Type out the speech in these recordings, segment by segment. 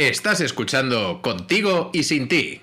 Estás escuchando Contigo y Sin Ti.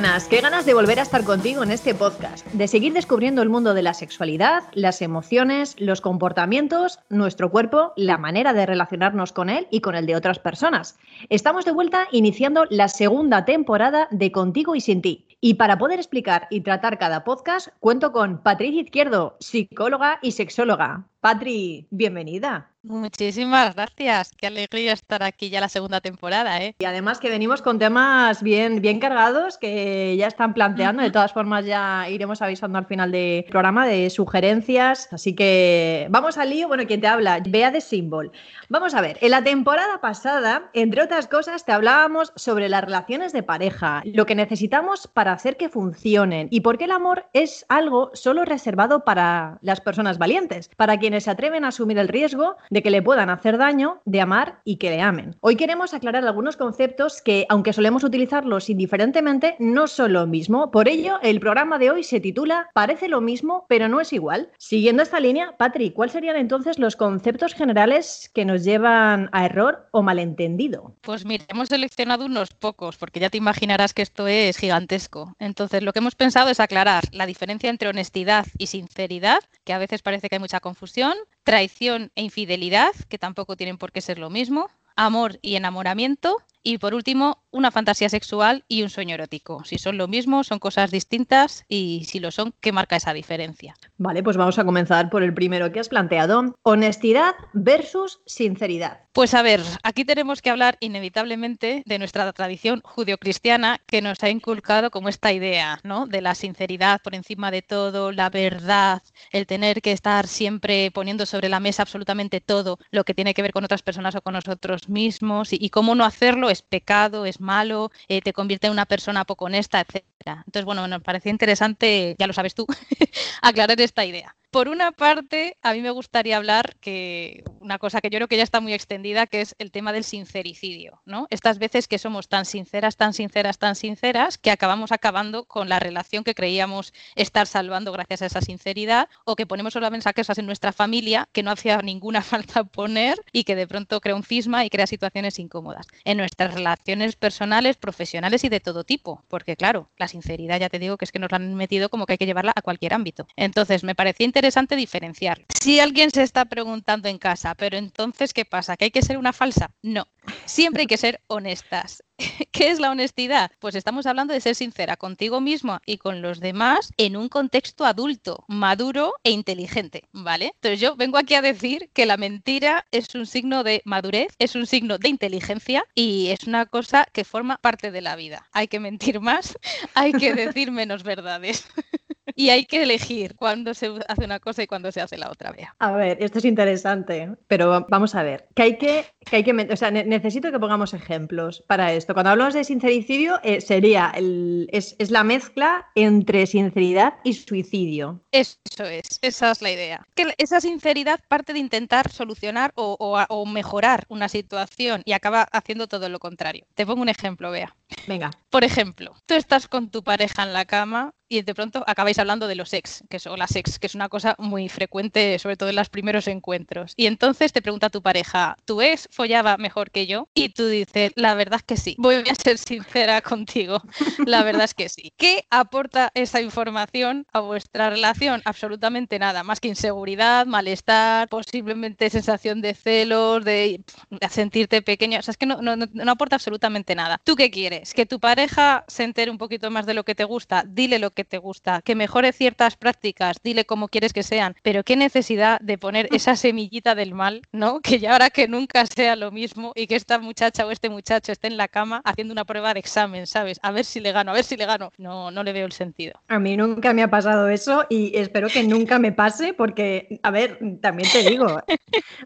Buenas, qué ganas de volver a estar contigo en este podcast, de seguir descubriendo el mundo de la sexualidad, las emociones, los comportamientos, nuestro cuerpo, la manera de relacionarnos con él y con el de otras personas. Estamos de vuelta iniciando la segunda temporada de Contigo y Sin Ti. Y para poder explicar y tratar cada podcast, cuento con Patricia Izquierdo, psicóloga y sexóloga. Patri, bienvenida. Muchísimas gracias. Qué alegría estar aquí ya la segunda temporada, ¿eh? Y además que venimos con temas bien, bien cargados que ya están planteando. De todas formas, ya iremos avisando al final del programa de sugerencias. Así que vamos al lío. Bueno, quien te habla, Bea de Symbol. Vamos a ver, en la temporada pasada, entre otras cosas, te hablábamos sobre las relaciones de pareja, lo que necesitamos para hacer que funcionen y por qué el amor es algo solo reservado para las personas valientes, para quienes se atreven a asumir el riesgo de que le puedan hacer daño, de amar y que le amen. Hoy queremos aclarar algunos conceptos que, aunque solemos utilizarlos indiferentemente, no son lo mismo. Por ello, el programa de hoy se titula Parece lo mismo, pero no es igual. Siguiendo esta línea, Patri, ¿cuáles serían entonces los conceptos generales que nos llevan a error o malentendido? Pues mira, hemos seleccionado unos pocos, porque ya te imaginarás que esto es gigantesco. Entonces, lo que hemos pensado es aclarar la diferencia entre honestidad y sinceridad, que a veces parece que hay mucha confusión, traición e infidelidad, que tampoco tienen por qué ser lo mismo, amor y enamoramiento, y por último, una fantasía sexual y un sueño erótico. Si son lo mismo, son cosas distintas y si lo son, ¿qué marca esa diferencia? Vale, pues vamos a comenzar por el primero que has planteado, honestidad versus sinceridad. Pues a ver, aquí tenemos que hablar inevitablemente de nuestra tradición judio-cristiana que nos ha inculcado como esta idea, ¿no? De la sinceridad por encima de todo, la verdad, el tener que estar siempre poniendo sobre la mesa absolutamente todo lo que tiene que ver con otras personas o con nosotros mismos y, y cómo no hacerlo es pecado, es malo, eh, te convierte en una persona poco honesta, etcétera. Entonces, bueno, nos parecía interesante, ya lo sabes tú, aclarar esta idea. Por una parte, a mí me gustaría hablar que una cosa que yo creo que ya está muy extendida, que es el tema del sincericidio, ¿no? Estas veces que somos tan sinceras, tan sinceras, tan sinceras, que acabamos acabando con la relación que creíamos estar salvando gracias a esa sinceridad, o que ponemos solamente cosas en nuestra familia que no hacía ninguna falta poner y que de pronto crea un cisma y crea situaciones incómodas. En nuestras relaciones personales, profesionales y de todo tipo, porque claro, la sinceridad ya te digo que es que nos la han metido como que hay que llevarla a cualquier ámbito. Entonces, me parecía interesante diferenciar. Si alguien se está preguntando en casa, pero entonces, ¿qué pasa? ¿Que hay que ser una falsa? No, siempre hay que ser honestas. ¿Qué es la honestidad? Pues estamos hablando de ser sincera contigo mismo y con los demás en un contexto adulto, maduro e inteligente, ¿vale? Entonces yo vengo aquí a decir que la mentira es un signo de madurez, es un signo de inteligencia y es una cosa que forma parte de la vida. Hay que mentir más, hay que decir menos verdades. y hay que elegir cuándo se hace una cosa y cuándo se hace la otra. Vea. A ver, esto es interesante, pero vamos a ver. Que hay que, que, hay que o sea, necesito que pongamos ejemplos para esto. Cuando hablamos de sincericidio, eh, sería el, es, es, la mezcla entre sinceridad y suicidio. Eso es, esa es la idea. Que esa sinceridad parte de intentar solucionar o, o, o mejorar una situación y acaba haciendo todo lo contrario. Te pongo un ejemplo, vea. Venga. Por ejemplo, tú estás con tu pareja en la cama y de pronto acabáis hablando de los ex, que o las ex, que es una cosa muy frecuente, sobre todo en los primeros encuentros. Y entonces te pregunta tu pareja, ¿tu ex follaba mejor que yo? Y tú dices, la verdad es que sí. Voy a ser sincera contigo. La verdad es que sí. ¿Qué aporta esa información a vuestra relación? Absolutamente nada, más que inseguridad, malestar, posiblemente sensación de celos, de, sentirte pequeño. O sea, es que no, no, no aporta absolutamente nada. ¿Tú qué quieres? Que tu pareja se entere un poquito más de lo que te gusta. Dile lo que te gusta, que mejore ciertas prácticas, dile cómo quieres que sean, pero qué necesidad de poner esa semillita del mal, ¿no? Que ya ahora que nunca sea lo mismo y que esta muchacha o este muchacho esté en la cama haciendo una prueba de examen, ¿sabes? A ver si le gano, a ver si le gano. No, no le veo el sentido. A mí nunca me ha pasado eso y espero que nunca me pase porque, a ver, también te digo,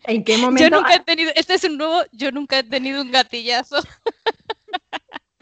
¿en qué momento? Yo nunca he tenido, este es un nuevo, yo nunca he tenido un gatillazo.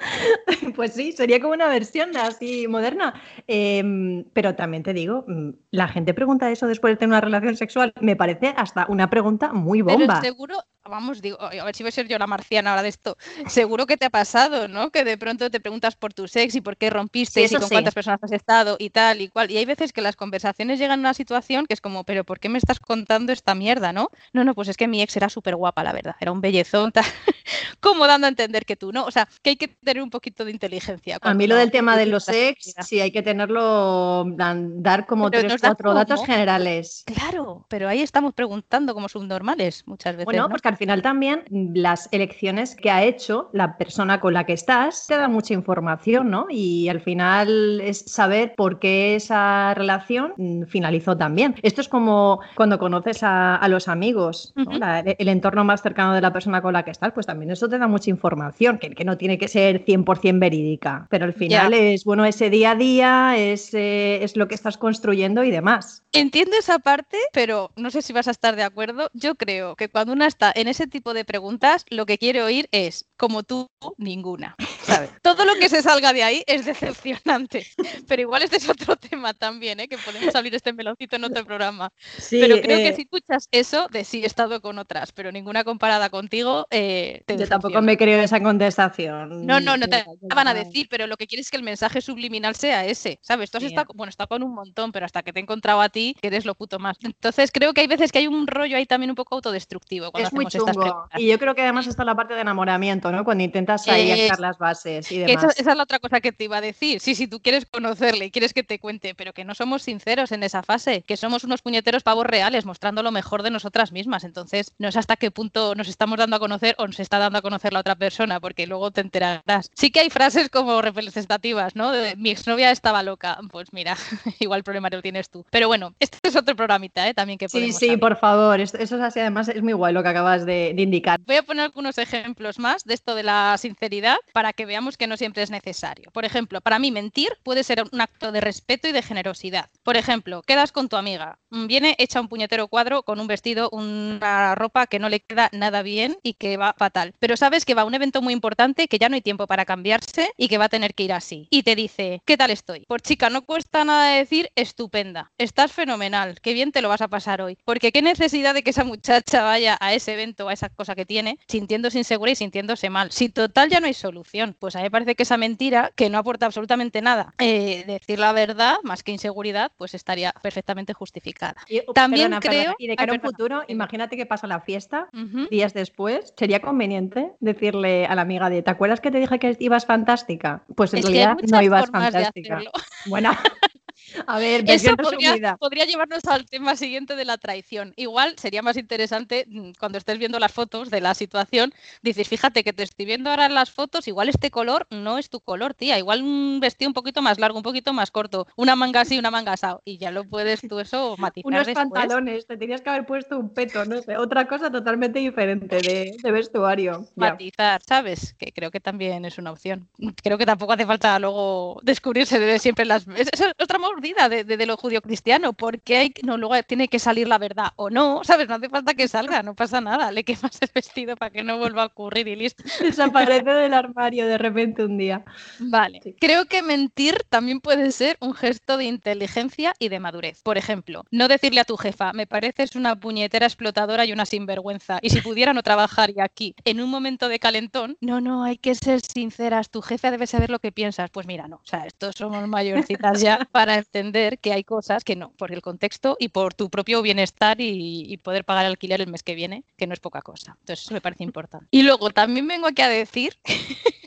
Pues sí, sería como una versión así moderna. Em, pero también te digo, mm, la gente pregunta eso después de tener una relación sexual. Me parece hasta una pregunta muy bomba. Pero seguro, vamos, digo, a ver si voy a ser yo la marciana ahora de esto. Seguro que te ha pasado, ¿no? Que de pronto te preguntas por tu sex y por qué rompiste y con cuántas personas has estado y tal y cual. Y hay veces que las conversaciones llegan a una situación que es como, pero ¿por qué me estás contando esta mierda, no? No, no, pues es que mi ex era súper guapa, la verdad. Era un bellezón, tal. como dando a entender que tú, ¿no? O sea, que hay que tener un poquito de inteligencia. A mí lo del tema de los ex, sí, hay que tenerlo, dar como tres, cuatro datos generales. Claro, pero ahí estamos preguntando como subnormales muchas veces. Bueno, porque al final también las elecciones que ha hecho la persona con la que estás te da mucha información, ¿no? Y al final es saber por qué esa relación mm, finalizó también. Esto es como cuando conoces a, los amigos, el entorno más cercano de la persona con la que estás, pues también eso te da mucha información, que, que no tiene que ser 100% verídica, pero al final es, bueno, ese día a día, es, eh, es lo que estás construyendo y demás. Entiendo esa parte, pero no sé si vas a estar de acuerdo. Yo creo que cuando una está en ese tipo de preguntas, lo que quiere oír es, como tú, ninguna. Todo lo que se salga de ahí es decepcionante. Pero igual este es otro tema también, ¿eh? que podemos abrir este meloncito en otro programa. pero creo que eh si escuchas eso, de sí he estado con otras, pero ninguna comparada contigo, eh, Yo tampoco me creo esa contestación. No, no, no te van a decir, pero lo que quieres es que el mensaje subliminal sea ese, ¿sabes? Tú has estado, bueno, está con un montón, pero hasta que te he encontrado a ti, que eres lo puto más. Entonces creo que hay veces que hay un rollo ahí también un poco autodestructivo. es muy chungo. y yo creo que además está la parte de enamoramiento, ¿no? Cuando intentas ahí echar las bases y demás. Esa, es la otra cosa que te iba a decir. Sí, si tú quieres conocerle y quieres que te cuente, pero que no somos sinceros en esa fase, que somos unos puñeteros pavos reales mostrando lo mejor de nosotras mismas. Entonces, no es hasta qué punto nos estamos dando a conocer o nos está dando a conocer la otra persona, porque luego te enterarás. Sí que hay frases como representativas, ¿no? De, mi exnovia estaba loca. Pues mira, igual el problema lo tienes tú. Pero bueno, este es otro programita, ¿eh? También que podemos Sí, sí, por favor. Eso es así, además es muy guay lo que acabas de, de indicar. Voy a poner algunos ejemplos más de esto de la sinceridad para que veamos que no siempre es necesario. Por ejemplo, para mí mentir puede ser un acto de respeto y de generosidad. Por ejemplo, quedas con tu amiga, mm, viene hecha un puñetero cuadro con un vestido, una ropa que no le queda nada bien y que va fatal. Pero sabes que va a un evento muy importante, que ya no hay tiempo para cambiarse y que va a tener que ir así. Y te dice, ¿qué tal estoy? Por chica, no cuesta nada decir estupenda. Estás fenomenal, qué bien te lo vas a pasar hoy. Porque qué necesidad de que esa muchacha vaya a ese evento, a esa cosa que tiene, sintiéndose insegura y sintiéndose mal. Si total ya no hay solución, pues a mí me parece que esa mentira, que no aporta absolutamente nada, eh, decir la verdad, más que inseguridad, pues estaría perfectamente justificada. Uh, También creo... Y de cara a un futuro, imagínate que pasa la fiesta, días después, sería conveniente decirle a la amiga de, ¿te acuerdas que te dije que ibas fantástica? Pues en realidad no ibas fantástica. Bueno. A ver, eso podría, llevarnos al tema siguiente de la traición. Igual sería más interesante mm, cuando estés viendo las fotos de la situación, dices, fíjate que te estoy viendo ahora en las fotos, igual este color no es tu color, tía, igual un vestido un poquito más largo, un poquito más corto, una manga así, una manga así, y ya lo puedes tú eso matizar. Unos pantalones, te tenías que haber puesto un peto, no sé, otra cosa totalmente diferente de, vestuario. Matizar, ¿sabes? Que creo que también es una opción. Creo que tampoco hace falta luego descubrirse de siempre las... Es, otra mordida de, de, lo judío cristiano, porque hay, no, luego tiene que salir la verdad o no, ¿sabes? No hace falta que salga, no pasa nada, le quemas el vestido para que no vuelva a ocurrir y listo. Desaparece del armario de repente un día. Vale, creo que mentir también puede ser un gesto de inteligencia y de madurez. Por ejemplo, no decirle a tu jefa, me pareces una puñetera explotadora y una sinvergüenza, y si pudiera no trabajar y aquí, en un momento de calentón, no, no, hay que ser sinceras, tu jefe debe saber lo que piensas. Pues mira, no, o sea, estos somos mayorcitas ya para entender que hay cosas que no, por el contexto y por tu propio bienestar y, poder pagar alquiler el mes que viene, que no es poca cosa. Entonces, eso me parece importante. Y luego también vengo aquí a decir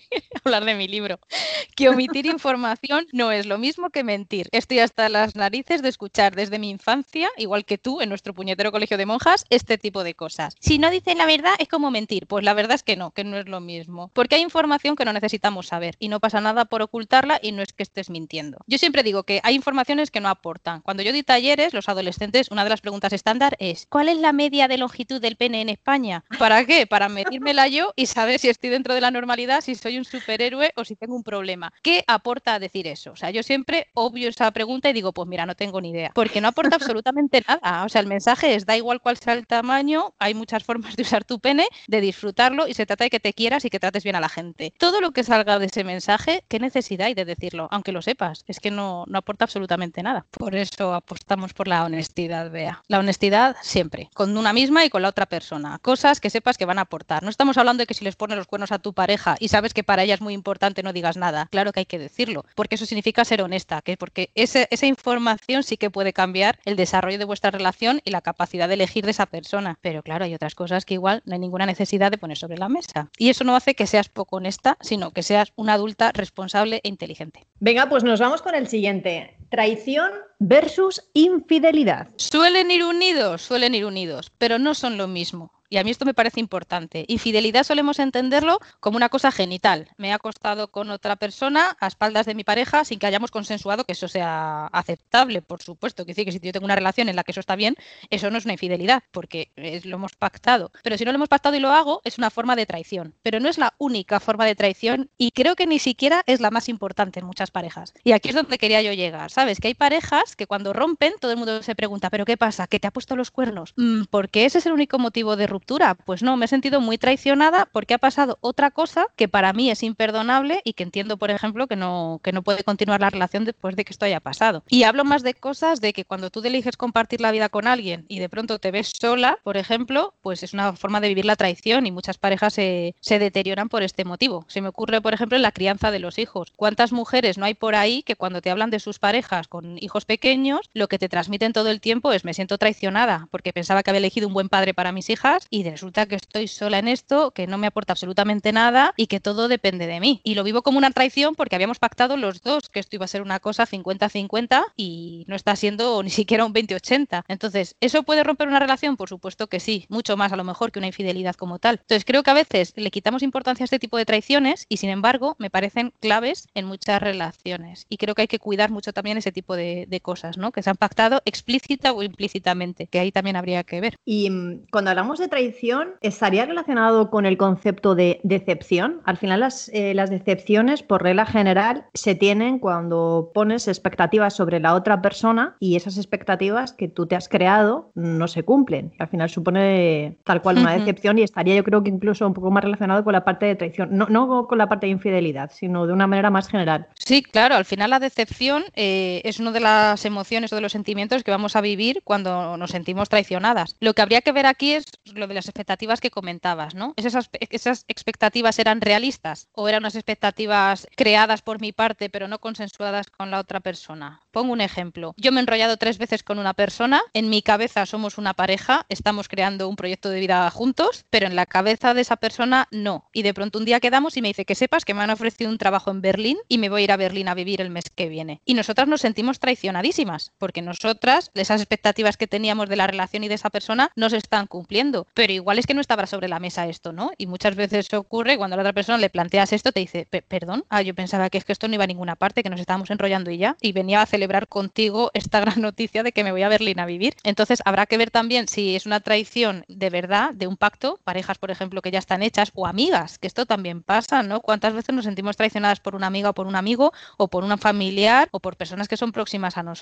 hablar de mi libro, que omitir información no es lo mismo que mentir. Estoy hasta las narices de escuchar desde mi infancia, igual que tú en nuestro puñetero colegio de monjas, este tipo de cosas. Si no dicen la verdad es como mentir, pues la verdad es que no, que no es lo mismo. Porque hay información que no necesitamos saber y no pasa nada por ocultarla y no es que estés mintiendo. Yo siempre digo que hay informaciones que no aportan. Cuando yo di talleres, los adolescentes, una de las preguntas estándar es ¿cuál es la media de longitud del pene en España? ¿Para qué? Para medírmela yo y saber si estoy dentro de la normalidad, si soy un super héroe o si tengo un problema. ¿Qué aporta a decir eso? O sea, yo siempre obvio esa pregunta y digo, pues mira, no tengo ni idea, porque no aporta absolutamente nada. O sea, el mensaje es, da igual cuál sea el tamaño, hay muchas formas de usar tu pene, de disfrutarlo y se trata de que te quieras y que trates bien a la gente. Todo lo que salga de ese mensaje, ¿qué necesidad hay de decirlo? Aunque lo sepas, es que no, no aporta absolutamente nada. Por eso apostamos por la honestidad, vea. La honestidad siempre, con una misma y con la otra persona. Cosas que sepas que van a aportar. No estamos hablando de que si les pones los cuernos a tu pareja y sabes que para ella es muy importante, no digas nada. Claro que hay que decirlo, porque eso significa ser honesta, que porque esa información sí que puede cambiar el desarrollo de vuestra relación y la capacidad de elegir de esa persona. Pero claro, hay otras cosas que igual no hay ninguna necesidad de poner sobre la mesa. Y eso no hace que seas poco honesta, sino que seas una adulta responsable e inteligente. Venga, pues nos vamos con el siguiente. Traición versus infidelidad. Suelen ir unidos, suelen ir unidos, pero no son lo mismo. Y a mí esto me parece importante. Infidelidad solemos entenderlo como una cosa genital. Me he acostado con otra persona a espaldas de mi pareja sin que hayamos consensuado que eso sea aceptable, por supuesto. Quiere decir que si yo tengo una relación en la que eso está bien, eso no es una infidelidad, porque lo hemos pactado. Pero si no lo hemos pactado y lo hago, es una forma de traición. Pero no es la única forma de traición y creo que ni siquiera es la más importante en muchas parejas. Y aquí es donde quería yo llegar. ¿Sabes? Que hay parejas que cuando rompen, todo el mundo se pregunta, ¿pero qué pasa? ¿Que te ha puesto los cuernos? Mm, porque ese es el único motivo de ruptura pues no, me he sentido muy traicionada porque ha pasado otra cosa que para mí es imperdonable y que entiendo, por ejemplo, que no, que no puede continuar la relación después de que esto haya pasado. Y hablo más de cosas de que cuando tú eliges compartir la vida con alguien y de pronto te ves sola, por ejemplo, pues es una forma de vivir la traición y muchas parejas se, se deterioran por este motivo. Se me ocurre, por ejemplo, en la crianza de los hijos. ¿Cuántas mujeres no hay por ahí que cuando te hablan de sus parejas con hijos pequeños, lo que te transmiten todo el tiempo es me siento traicionada porque pensaba que había elegido un buen padre para mis hijas y resulta que estoy sola en esto, que no me aporta absolutamente nada y que todo depende de mí. Y lo vivo como una traición porque habíamos pactado los dos que esto iba a ser una cosa 50-50 y no está siendo ni siquiera un 20-80. Entonces, ¿eso puede romper una relación? Por supuesto que sí, mucho más a lo mejor que una infidelidad como tal. Entonces, creo que a veces le quitamos importancia a este tipo de traiciones y sin embargo me parecen claves en muchas relaciones. Y creo que hay que cuidar mucho también ese tipo de, de cosas, ¿no? Que se han pactado explícita o implícitamente, que ahí también habría que ver. Y mm, cuando hablamos de traición, estaría relacionado con el concepto de decepción. Al final las, eh, las, decepciones, por regla general, se tienen cuando pones expectativas sobre la otra persona y esas expectativas que tú te has creado no se cumplen. Al final supone tal cual una decepción y estaría yo creo que incluso un poco más relacionado con la parte de traición. No, no con la parte de infidelidad, sino de una manera más general. Sí, claro. Al final la decepción eh, es una de las emociones o de los sentimientos que vamos a vivir cuando nos sentimos traicionadas. Lo que habría que ver aquí es lo de las expectativas que comentabas, ¿no? ¿Esas, ¿Esas expectativas eran realistas o eran unas expectativas creadas por mi parte pero no consensuadas con la otra persona? Pongo un ejemplo. Yo me he enrollado tres veces con una persona, en mi cabeza somos una pareja, estamos creando un proyecto de vida juntos, pero en la cabeza de esa persona no. Y de pronto un día quedamos y me dice que sepas que me han ofrecido un trabajo en Berlín y me voy a ir a Berlín a vivir el mes que viene. Y nosotras nos sentimos porque nosotras, esas expectativas que teníamos de la relación y de esa persona, no se están cumpliendo. Pero igual es que no estaba sobre la mesa esto, ¿no? Y muchas veces ocurre cuando a la otra persona le planteas esto, te dice, perdón, ah, yo pensaba que es que esto no iba a ninguna parte, que nos estábamos enrollando y ya, y venía a celebrar contigo esta gran noticia de que me voy a Berlín a vivir. Entonces habrá que ver también si es una traición de verdad, de un pacto, parejas, por ejemplo, que ya están hechas, o amigas, que esto también pasa, ¿no? ¿Cuántas veces nos sentimos traicionadas por una amiga o por un amigo, o por una familiar, o por personas que son próximas a nosotros?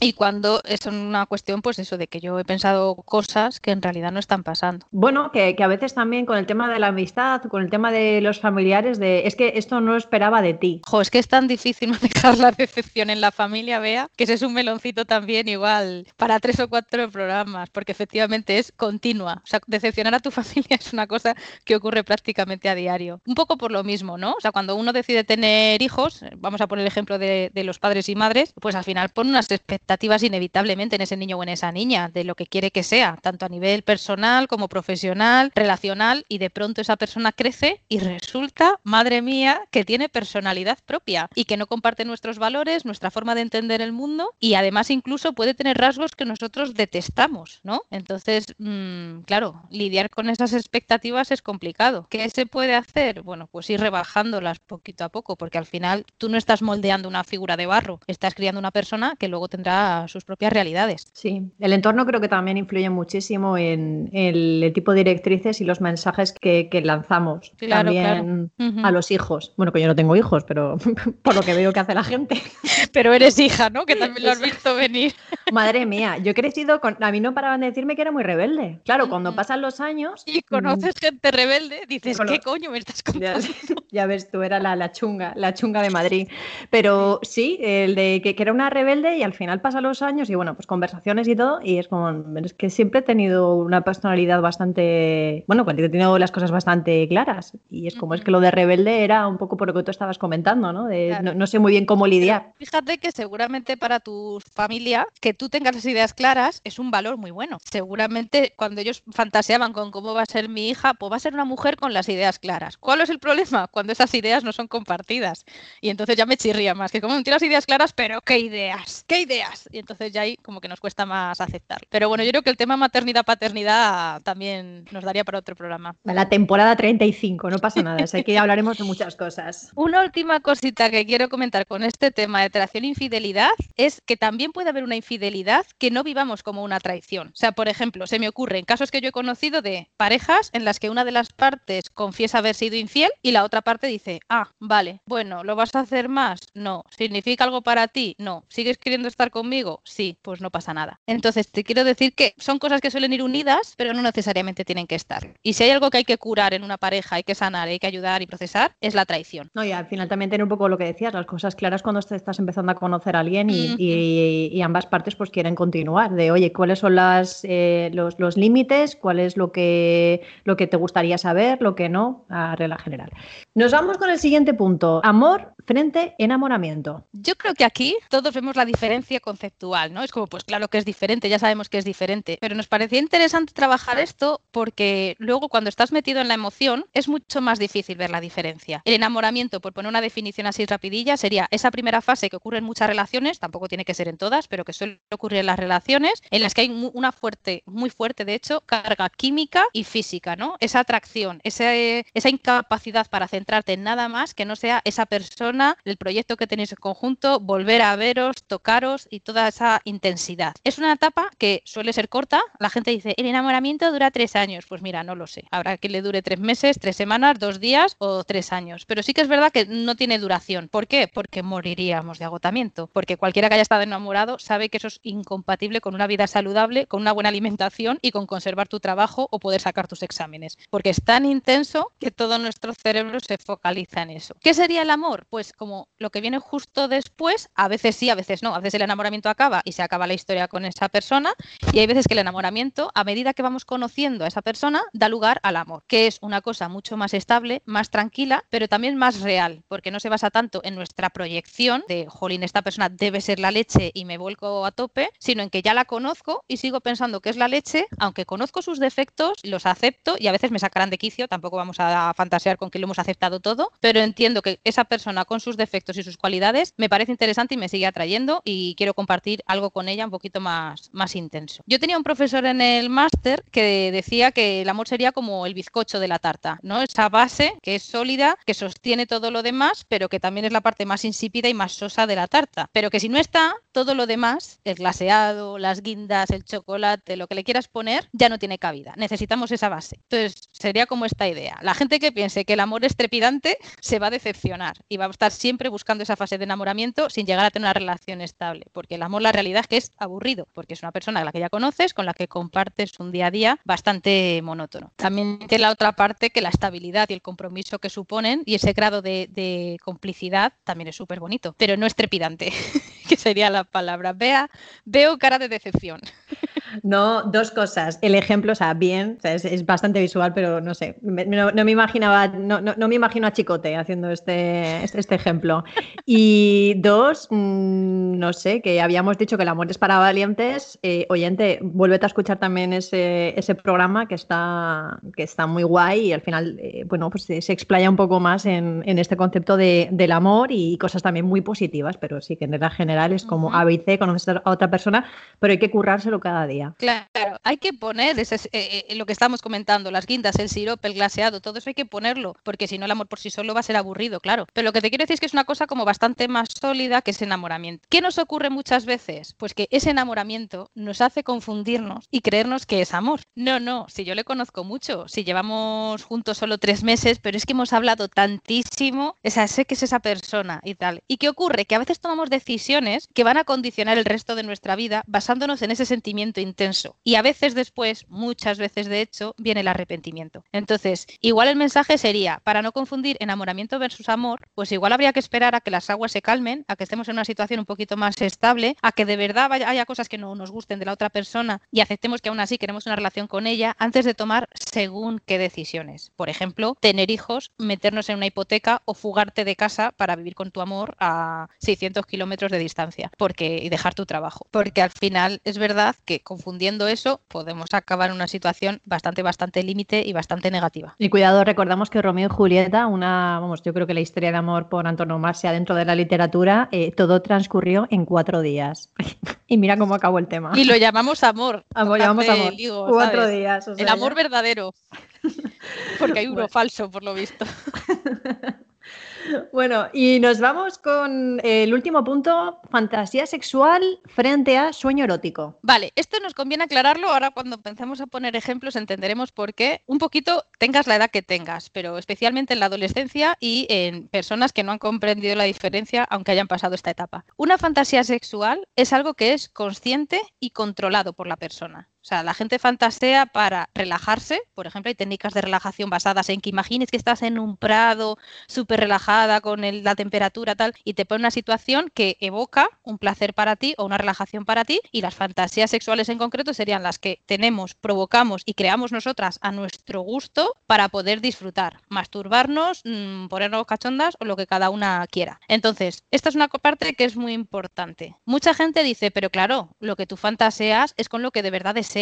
Y cuando es una cuestión, pues eso, de que yo he pensado cosas que en realidad no están pasando. Bueno, que que, a veces también con el tema de la amistad, con el tema de los familiares, de es que esto no esperaba de ti. Jo, es que es tan difícil manejar la decepción en la familia, vea, que ese es un meloncito también igual para tres o cuatro programas, porque efectivamente es continua. O sea, decepcionar a tu familia es una cosa que ocurre prácticamente a diario. Un poco por lo mismo, ¿no? O sea, cuando uno decide tener hijos, vamos a poner el ejemplo de, de los padres y madres, pues al final pone unas expectativas inevitablemente en ese niño o en esa niña de lo que quiere que sea, tanto a nivel personal como profesional relacional, y de pronto esa persona crece y resulta, madre mía, que tiene personalidad propia y que no comparte nuestros valores, nuestra forma de entender el mundo y además incluso puede tener rasgos que nosotros detestamos, ¿no? Entonces, mm, claro, lidiar con esas expectativas es complicado. ¿Qué se puede hacer? Bueno, pues ir rebajándolas poquito a poco, porque al final tú no estás moldeando una figura de barro, estás criando una persona que que luego tendrá sus propias realidades. Sí, el entorno creo que también influye muchísimo en el tipo de directrices y los mensajes que, lanzamos también a los hijos. Bueno, que yo no tengo hijos, pero por lo que veo que hace la gente. Pero eres hija, ¿no? Que también lo has visto venir. Madre mía, yo he crecido con... A mí no paraban de decirme que era muy rebelde. Claro, cuando pasan los años... Y conoces mm, gente rebelde, dices, ¿qué coño me estás contando? Ya, ves, tú era la, la, chunga, la chunga de Madrid. Pero sí, el de que, que, era una rebelde y al final pasan los años y bueno, pues conversaciones y todo y es como, es que siempre he tenido una personalidad bastante, bueno, he tenido las cosas bastante claras y es como es que lo de rebelde era un poco por lo que tú estabas comentando, ¿no? De, no, sé muy bien cómo lidiar. fíjate que seguramente para tu familia que tú tengas las ideas claras es un valor muy bueno. Seguramente cuando ellos fantaseaban con cómo va a ser mi hija, pues va a ser una mujer con las ideas claras. ¿Cuál es el problema? Cuando esas ideas no son compartidas. Y entonces ya me chirría más, que como no tienes ideas claras, pero ¿qué ideas? ¿Qué ideas? Y entonces ya ahí como que nos cuesta más aceptar. Pero bueno, yo creo que el tema maternidad-paternidad también nos daría para otro programa. La temporada 35, no pasa nada, aquí hablaremos de muchas cosas. Una última cosita que quiero comentar con este tema de traición e infidelidad es que también puede haber una infidelidad que no vivamos como una traición. O sea, por ejemplo, se me ocurre en casos que yo he conocido de parejas en las que una de las partes confiesa haber sido infiel y la otra parte dice, ah, vale, bueno, ¿lo vas a hacer más? No. ¿Significa algo para ti? No. ¿Sigues queriendo estar conmigo? Sí, pues no pasa nada. Entonces, te quiero decir que son cosas que suelen ir unidas, pero no necesariamente tienen que estar. Y si hay algo que hay que curar en una pareja, hay que sanar, hay que ayudar y procesar, es la traición. No, y al final también tiene un poco lo que decías, las cosas claras cuando te estás empezando a conocer a alguien y, ambas partes pues quieren continuar, de oye, ¿cuáles son las, eh, los, los límites? ¿Cuál es lo que, lo que te gustaría saber? Lo que no, a regla general. Nos vamos con el siguiente punto, amor frente enamoramiento. Yo creo que aquí todos vemos la diferencia conceptual, ¿no? Es como, pues claro que es diferente, ya sabemos que es diferente, pero nos parecía interesante trabajar esto porque luego cuando estás metido en la emoción es mucho más difícil ver la diferencia. El enamoramiento, por poner una definición así rapidilla, sería esa primera fase que ocurre en muchas relaciones, tampoco tiene que ser en todas, pero que suele ocurrir en las relaciones, en las que hay una fuerte, muy fuerte de hecho, carga química y física, ¿no? Esa atracción, esa, esa incapacidad para centrarte en nada más que no sea esa persona, el proyecto que tenéis en conjunto, volver a veros, tocaros y toda esa intensidad. Es una etapa que suele ser corta. La gente dice, el enamoramiento dura tres años. Pues mira, no lo sé. Habrá que le dure tres meses, tres semanas, dos días o tres años. Pero sí que es verdad que no tiene duración. ¿Por qué? Porque moriríamos de agotamiento. Porque cualquiera que haya estado enamorado sabe que eso es incompatible con una vida saludable, con una buena alimentación y con conservar tu trabajo o poder sacar tus exámenes. Porque es tan intenso que todo nuestro cerebro se focaliza en eso. ¿Qué sería el amor? Pues como lo que viene justo después, a veces sí, a veces no. A veces el enamoramiento acaba y se acaba la historia con esa persona y hay veces que el enamoramiento, a medida que vamos conociendo a esa persona, da lugar al amor, que es una cosa mucho más estable, más tranquila, pero también más real, porque no se basa tanto en nuestra proyección de, jolín, esta persona debe ser la leche y me vuelco a tope, sino en que ya la conozco y sigo pensando que es la leche, aunque conozco sus defectos, los acepto y a veces me sacarán de quicio, tampoco vamos a fantasear con que lo hemos aceptado todo, pero entiendo que esa persona con sus defectos y sus cualidades me parece interesante y me sigue atrayendo y quiero compartir algo con ella un poquito más, más intenso. Yo tenía un profesor en el máster que decía que el amor sería como el bizcocho de la tarta, ¿no? Esa base que es sólida, que sostiene todo lo demás, pero que también es la parte más insípida y más sosa de la tarta. Pero que si no está, todo lo demás, el glaseado, las guindas, el chocolate, lo que le quieras poner, ya no tiene cabida. Necesitamos esa base. Entonces, sería como esta idea. La gente que piense que el amor es trepidante se va a decepcionar y va a estar siempre buscando esa fase de enamoramiento sin llegar a tener una relación estable, porque el amor la realidad es que es aburrido, porque es una persona a la que ya conoces, con la que compartes un día a día bastante monótono. También tiene la otra parte que la estabilidad y el compromiso que suponen y ese grado de, de complicidad también es súper bonito, pero no es trepidante, que sería la palabra. Vea, veo cara de decepción. No, dos cosas. El ejemplo, o sea, bien, es, bastante visual, pero no sé, no, me imaginaba, no, no, me imagino a Chicote haciendo este, este, este ejemplo. Y dos, mm, no sé, que habíamos dicho que el amor es para valientes. Eh, oyente, vuélvete a escuchar también ese, ese programa que está, que está muy guay y al final, eh, bueno, pues se, explaya un poco más en, en este concepto de, del amor y cosas también muy positivas, pero sí que en general es como A, B C, conocer a otra persona, pero hay que currárselo cada día. Claro, hay que poner eh, eh, lo que estamos comentando, las guindas, el sirope, el glaseado, todo eso hay que ponerlo, porque si no el amor por sí solo va a ser aburrido, claro. Pero lo que te quiero decir es que es una cosa como bastante más sólida que ese enamoramiento. ¿Qué nos ocurre muchas veces? Pues que ese enamoramiento nos hace confundirnos y creernos que es amor. No, no, si yo le conozco mucho, si llevamos juntos solo tres meses, pero es que hemos hablado tantísimo, o sea, sé que es esa persona y tal. ¿Y qué ocurre? Que a veces tomamos decisiones que van a condicionar el resto de nuestra vida basándonos en ese sentimiento intenso. Y a veces después, muchas veces de hecho, viene el arrepentimiento. Entonces, igual el mensaje sería, para no confundir enamoramiento versus amor, pues igual habría que esperar a que las aguas se calmen, a que estemos en una situación un poquito más estable, a que de verdad haya cosas que no nos gusten de la otra persona y aceptemos que aún así queremos una relación con ella antes de tomar según qué decisiones. Por ejemplo, tener hijos, meternos en una hipoteca o fugarte de casa para vivir con tu amor a 600 kilómetros de distancia porque, y dejar tu trabajo. Porque al final es verdad que confundiendo eso podemos acabar en una situación bastante, bastante límite y bastante negativa. Y cuidado, recordamos que Romeo y Julieta, una, vamos, yo creo que la historia de amor por antonomasia dentro de la literatura, eh, todo transcurrió en cuatro días. y mira cómo acabó el tema. Y lo llamamos amor. amor llamamos amor. cuatro días. el amor verdadero. Porque hay uno falso, por lo visto. Bueno, y nos vamos con el último punto, fantasía sexual frente a sueño erótico. Vale, esto nos conviene aclararlo, ahora cuando pensamos a poner ejemplos entenderemos por qué, un poquito tengas la edad que tengas, pero especialmente en la adolescencia y en personas que no han comprendido la diferencia aunque hayan pasado esta etapa. Una fantasía sexual es algo que es consciente y controlado por la persona. O sea, la gente fantasea para relajarse. Por ejemplo, hay técnicas de relajación basadas en que imagines que estás en un prado súper relajada con la temperatura tal y te pone una situación que evoca un placer para ti o una relajación para ti y las fantasías sexuales en concreto serían las que tenemos, provocamos y creamos nosotras a nuestro gusto para poder disfrutar, masturbarnos, mmm, ponernos cachondas o lo que cada una quiera. Entonces, esta es una parte que es muy importante. Mucha gente dice, pero claro, lo que tú fantaseas es con lo que de verdad es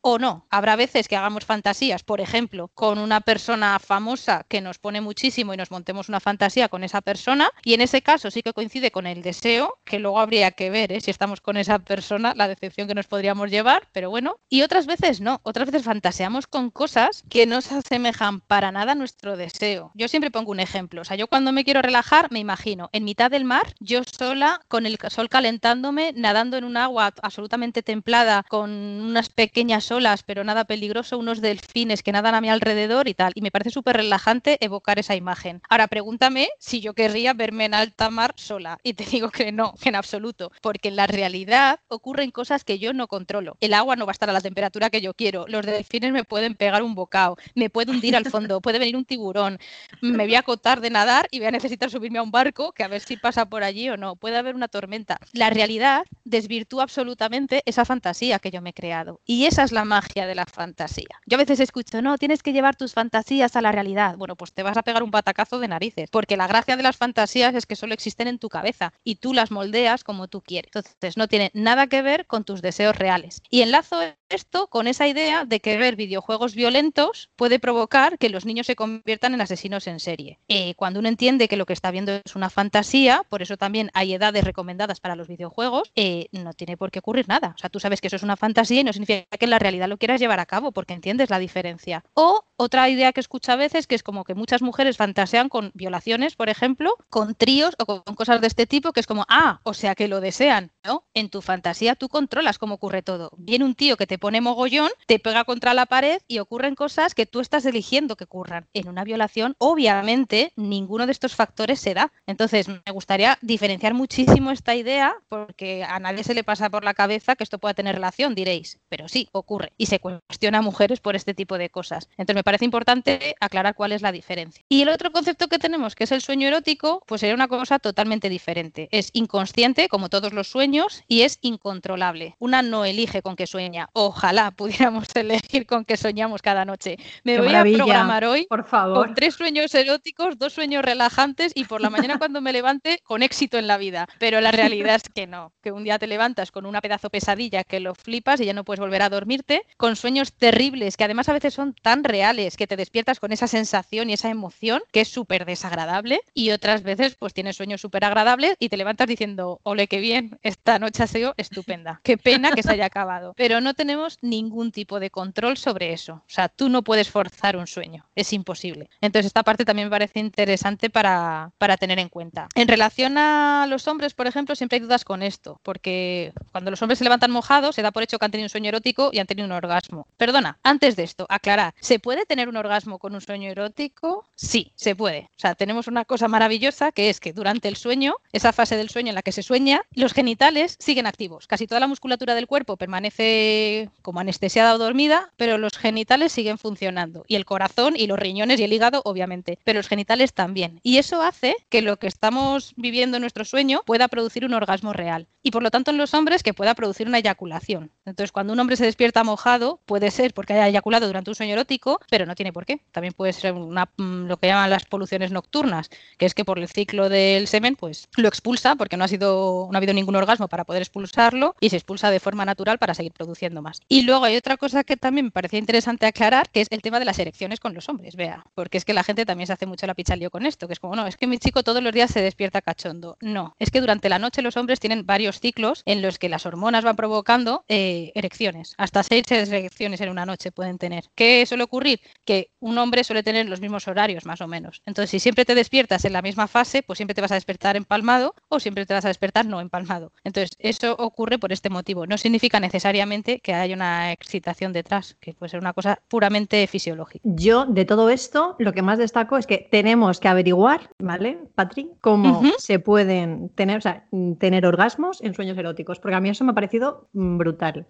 o no. Habrá veces que hagamos fantasías, por ejemplo, con una persona famosa que nos pone muchísimo y nos montemos una fantasía con esa persona y en ese caso sí que coincide con el deseo, que luego habría que ver ¿eh? si estamos con esa persona, la decepción que nos podríamos llevar, pero bueno. Y otras veces no, otras veces fantaseamos con cosas que no se asemejan para nada a nuestro deseo. Yo siempre pongo un ejemplo, o sea, yo cuando me quiero relajar me imagino en mitad del mar, yo sola, con el sol calentándome, nadando en un agua absolutamente templada, con unas pequeñas olas, pero nada peligroso, unos delfines que nadan a mi alrededor y tal. Y me parece súper relajante evocar esa imagen. Ahora pregúntame si yo querría verme en alta mar sola. Y te digo que no, en absoluto. Porque en la realidad ocurren cosas que yo no controlo. El agua no va a estar a la temperatura que yo quiero. Los delfines me pueden pegar un bocado, me puede hundir al fondo, puede venir un tiburón. Me voy a acotar de nadar y voy a necesitar subirme a un barco que a ver si pasa por allí o no. Puede haber una tormenta. La realidad desvirtúa absolutamente esa fantasía que yo me he creado. Y esa es la magia de la fantasía. Yo a veces escucho, no, tienes que llevar tus fantasías a la realidad. Bueno, pues te vas a pegar un patacazo de narices, porque la gracia de las fantasías es que solo existen en tu cabeza y tú las moldeas como tú quieres. Entonces, no tiene nada que ver con tus deseos reales. Y enlazo esto con esa idea de que ver videojuegos violentos puede provocar que los niños se conviertan en asesinos en serie. Eh, cuando uno entiende que lo que está viendo es una fantasía, por eso también hay edades recomendadas para los videojuegos, eh, no tiene por qué ocurrir nada. O sea, tú sabes que eso es una fantasía y no significa que en la realidad lo quieras llevar a cabo porque entiendes la diferencia. O otra idea que escucho a veces que es como que muchas mujeres fantasean con violaciones, por ejemplo, con tríos o con cosas de este tipo, que es como, ah, o sea que lo desean, ¿no? En tu fantasía tú controlas cómo ocurre todo. Viene un tío que te pone mogollón, te pega contra la pared y ocurren cosas que tú estás eligiendo que ocurran. En una violación, obviamente, ninguno de estos factores se da. Entonces, me gustaría diferenciar muchísimo esta idea porque a nadie se le pasa por la cabeza que esto pueda tener relación, diréis, pero sí, ocurre y se cuestiona a mujeres por este tipo de cosas. Entonces me parece importante aclarar cuál es la diferencia. Y el otro concepto que tenemos, que es el sueño erótico, pues sería una cosa totalmente diferente. Es inconsciente, como todos los sueños, y es incontrolable. Una no elige con qué sueña. Ojalá pudiéramos elegir con qué soñamos cada noche. Me voy a programar hoy por favor. con tres sueños eróticos, dos sueños relajantes y por la mañana cuando me levante con éxito en la vida. Pero la realidad es que no, que un día día te levantas con una pedazo pesadilla que lo flipas y ya no puedes volver a dormirte, con sueños terribles que además a veces son tan reales que te despiertas con esa sensación y esa emoción que es súper desagradable y otras veces pues tienes sueños súper agradables y te levantas diciendo, ole, qué bien, esta noche ha sido estupenda, qué pena que se haya acabado. Pero no tenemos ningún tipo de control sobre eso. O sea, tú no puedes forzar un sueño, es imposible. Entonces esta parte también me parece interesante para, para tener en cuenta. En relación a los hombres, por ejemplo, siempre hay dudas con esto, porque cuando los hombres se levantan mojados, se da por hecho que han tenido un sueño erótico y han tenido un orgasmo. Perdona, antes de esto, aclarar, ¿se puede tener un orgasmo con un sueño erótico? Sí, se puede. O sea, tenemos una cosa maravillosa que es que durante el sueño, esa fase del sueño en la que se sueña, los genitales siguen activos. Casi toda la musculatura del cuerpo permanece como anestesiada o dormida, pero los genitales siguen funcionando. Y el corazón y los riñones y el hígado, obviamente, pero los genitales también. Y eso hace que lo que estamos viviendo en nuestro sueño pueda producir un orgasmo real. Y por lo tanto en los hombres que pueda producir una eyaculación. Entonces cuando un hombre se despierta mojado, puede ser porque haya eyaculado durante un sueño erótico, pero no tiene por qué. También puede ser una, mm, lo que llaman las poluciones nocturnas, que es que por el ciclo del semen, pues lo expulsa porque no ha sido, no ha habido ningún orgasmo para poder expulsarlo y se expulsa de forma natural para seguir produciendo más. Y luego hay otra cosa que también me parecía interesante aclarar, que es el tema de las erecciones con los hombres, vea, porque es que la gente también se hace mucho la pichalío con esto, que es como, no, es que mi chico todos los días se despierta cachondo. No, es que durante la noche los hombres tienen varios ciclos en los que las hormonas van provocando eh, erecciones. Hasta seis erecciones en una noche pueden tener. ¿Qué suele ocurrir? Que un hombre suele tener los mismos horarios, más o menos. Entonces, si siempre te despiertas en la misma fase, pues siempre te vas a despertar empalmado o siempre te vas a despertar no empalmado. Entonces, eso ocurre por este motivo. No significa necesariamente que haya una excitación detrás, que puede ser una cosa puramente fisiológica. Yo, de todo esto, lo que más destaco es que tenemos que averiguar, ¿vale, Patrick? Cómo se pueden tener, o sea, tener orgasmos en sueños eróticos, porque a mí eso me ha parecido mm, brutal.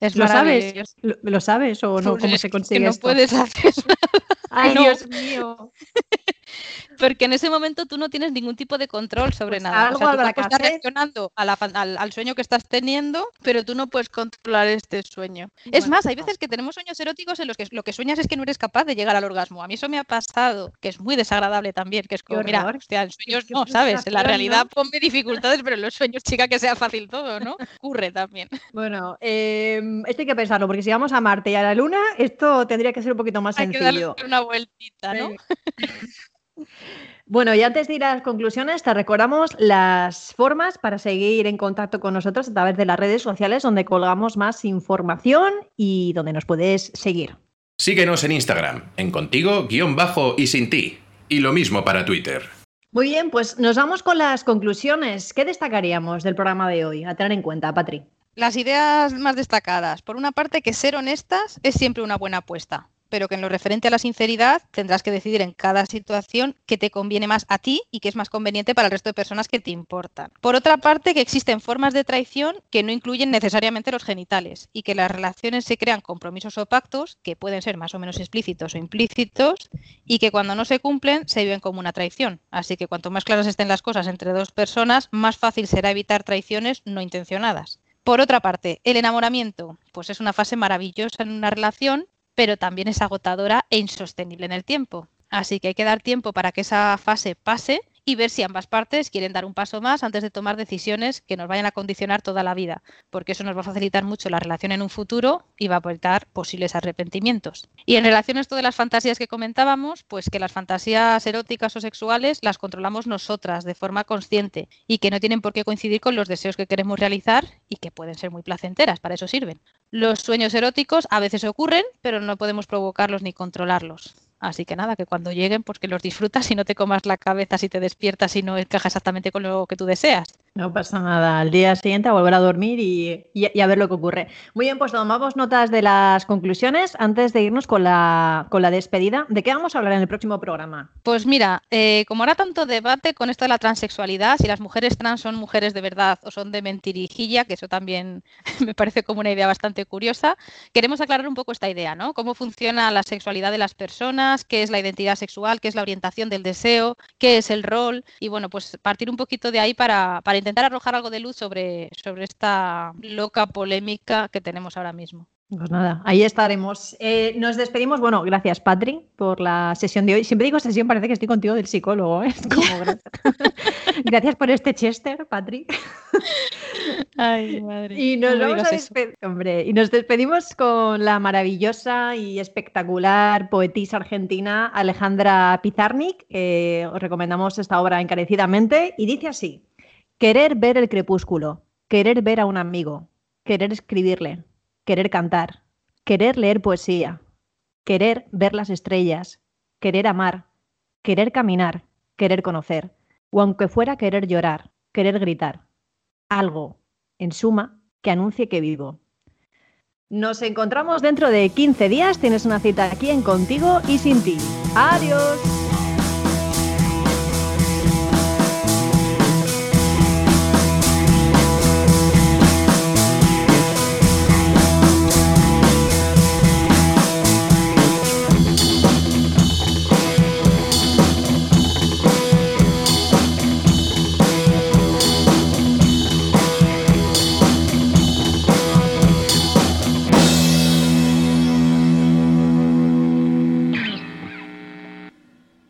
Es ¿Lo sabes? ¿Lo, sabes o no? Pues ¿Cómo se que consigue no esto? puedes hacer Ay, No. Dios mío. Porque en ese momento tú no tienes ningún tipo de control sobre Pues nada. algo o sea, tú que estás reaccionando a la al, al sueño que estás teniendo, pero tú no puedes controlar este sueño. es más, hay veces que tenemos sueños eróticos en los que lo que sueñas es que no eres capaz de llegar al orgasmo. A mí eso me ha pasado, que es muy desagradable también, que es como, mira, hostia, en sueños no, ¿sabes? En la realidad ¿no? ponme dificultades, pero en los sueños, chica, que sea fácil todo, ¿no? Ocurre también. Bueno, eh, esto hay que pensarlo, porque si vamos a Marte y a la Luna, esto tendría que ser un poquito más Hay que darle sencillo. una vueltita, ¿no? Bueno, y antes de ir a las conclusiones, te recordamos las formas para seguir en contacto con nosotros a través de las redes sociales donde colgamos más información y donde nos puedes seguir. Síguenos en Instagram, en contigo, guion bajo y sin ti. Y lo mismo para Twitter. Muy bien, pues nos vamos con las conclusiones. ¿Qué destacaríamos del programa de hoy? A tener en cuenta, Patri. Las ideas más destacadas. Por una parte, que ser honestas es siempre una buena apuesta, pero que en lo referente a la sinceridad tendrás que decidir en cada situación qué te conviene más a ti y qué es más conveniente para el resto de personas que te importan. Por otra parte, que existen formas de traición que no incluyen necesariamente los genitales y que las relaciones se crean compromisos o pactos que pueden ser más o menos explícitos o implícitos y que cuando no se cumplen se viven como una traición. Así que cuanto más claras estén las cosas entre dos personas, más fácil será evitar traiciones no intencionadas. Por otra parte, el enamoramiento, pues es una fase maravillosa en una relación, pero también es agotadora e insostenible en el tiempo. Así que hay que dar tiempo para que esa fase pase y ver si ambas partes quieren dar un paso más antes de tomar decisiones que nos vayan a condicionar toda la vida, porque eso nos va a facilitar mucho la relación en un futuro y va a evitar posibles arrepentimientos. Y en relación a esto de las fantasías que comentábamos, pues que las fantasías eróticas o sexuales las controlamos nosotras de forma consciente y que no tienen por qué coincidir con los deseos que queremos realizar y que pueden ser muy placenteras, para eso sirven. Los sueños eróticos a veces ocurren, pero no podemos provocarlos ni controlarlos. Así que nada, que cuando lleguen, pues que los disfrutas y no te comas la cabeza si te despiertas y no encaja exactamente con lo que tú deseas. No pasa nada. Al día siguiente a volver a dormir y, y- a ver lo que ocurre. Muy bien, pues tomamos notas de las conclusiones antes de irnos con la, con la despedida. ¿De qué vamos a hablar en el próximo programa? Pues mira, eh, como ahora tanto debate con esto de la transexualidad, si las mujeres trans son mujeres de verdad o son de mentirijilla, que eso también me parece como una idea bastante curiosa, queremos aclarar un poco esta idea, ¿no? Cómo funciona la sexualidad de las personas, qué es la identidad sexual, qué es la orientación del deseo, qué es el rol, y bueno, pues partir un poquito de ahí para intentar arrojar algo de luz sobre, sobre esta loca polémica que tenemos ahora mismo. Pues nada, ahí estaremos. Eh, nos despedimos. Bueno, gracias, Patri, por la sesión de hoy. Siempre digo sesión, parece que estoy contigo del psicólogo. ¿eh? gracias. por este Chester, Patri. Ay, madre. Y nos, Hombre, y nos despedimos con la maravillosa y espectacular poetisa argentina Alejandra Pizarnik. os recomendamos esta obra encarecidamente. Y dice así: Querer ver el crepúsculo, querer ver a un amigo, querer escribirle querer cantar, querer leer poesía, querer ver las estrellas, querer amar, querer caminar, querer conocer, o aunque fuera querer llorar, querer gritar. Algo, en suma, que anuncie que vivo. Nos encontramos dentro de 15 días. Tienes una cita aquí en Contigo y sin ti. Adiós.